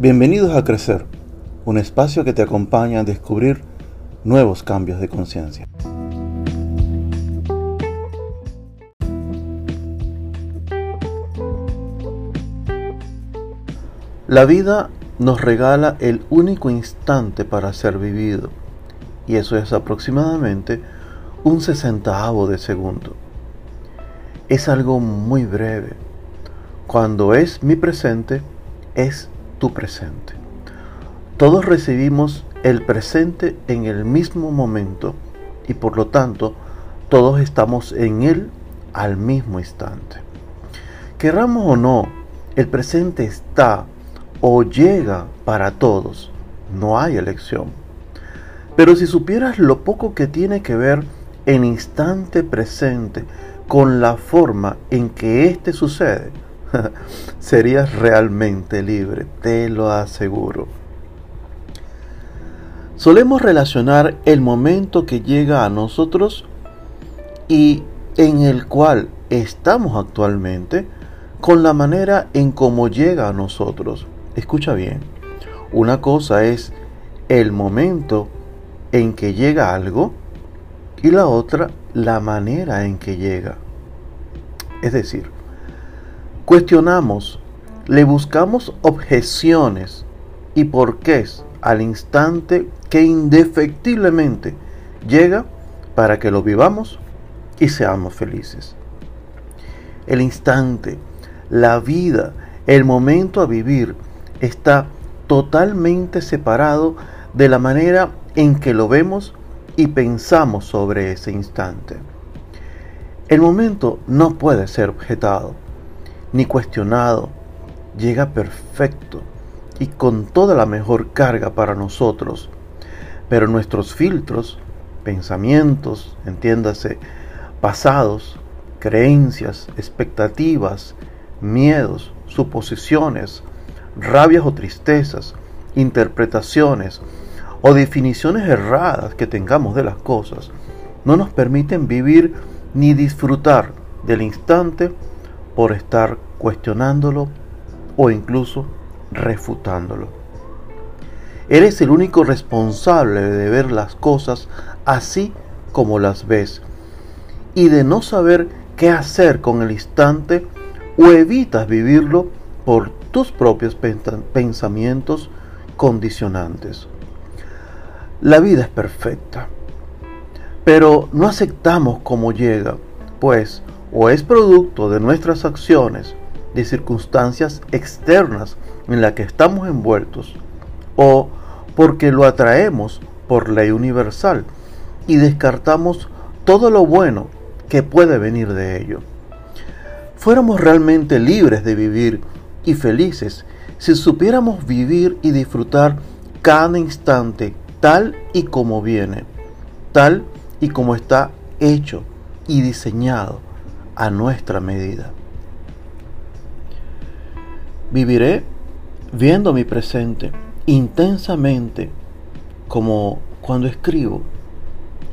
Bienvenidos a Crecer, un espacio que te acompaña a descubrir nuevos cambios de conciencia. La vida nos regala el único instante para ser vivido, y eso es aproximadamente un sesentavo de segundo. Es algo muy breve. Cuando es mi presente, es tu presente. Todos recibimos el presente en el mismo momento y por lo tanto todos estamos en él al mismo instante. Querramos o no, el presente está o llega para todos. No hay elección. Pero si supieras lo poco que tiene que ver el instante presente con la forma en que éste sucede, serías realmente libre, te lo aseguro. Solemos relacionar el momento que llega a nosotros y en el cual estamos actualmente con la manera en cómo llega a nosotros. Escucha bien, una cosa es el momento en que llega algo y la otra la manera en que llega. Es decir, Cuestionamos, le buscamos objeciones y porqués al instante que indefectiblemente llega para que lo vivamos y seamos felices. El instante, la vida, el momento a vivir está totalmente separado de la manera en que lo vemos y pensamos sobre ese instante. El momento no puede ser objetado ni cuestionado, llega perfecto y con toda la mejor carga para nosotros. Pero nuestros filtros, pensamientos, entiéndase, pasados, creencias, expectativas, miedos, suposiciones, rabias o tristezas, interpretaciones o definiciones erradas que tengamos de las cosas, no nos permiten vivir ni disfrutar del instante por estar cuestionándolo o incluso refutándolo. Eres el único responsable de ver las cosas así como las ves y de no saber qué hacer con el instante o evitas vivirlo por tus propios pensamientos condicionantes. La vida es perfecta, pero no aceptamos como llega, pues o es producto de nuestras acciones, de circunstancias externas en las que estamos envueltos, o porque lo atraemos por ley universal y descartamos todo lo bueno que puede venir de ello. Fuéramos realmente libres de vivir y felices si supiéramos vivir y disfrutar cada instante tal y como viene, tal y como está hecho y diseñado a nuestra medida. Viviré viendo mi presente intensamente como cuando escribo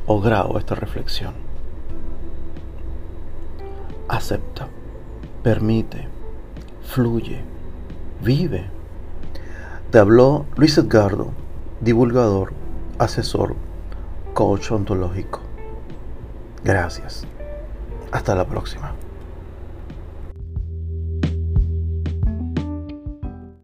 o grabo esta reflexión. Acepta, permite, fluye, vive. Te habló Luis Edgardo, divulgador, asesor, coach ontológico. Gracias. Hasta la próxima.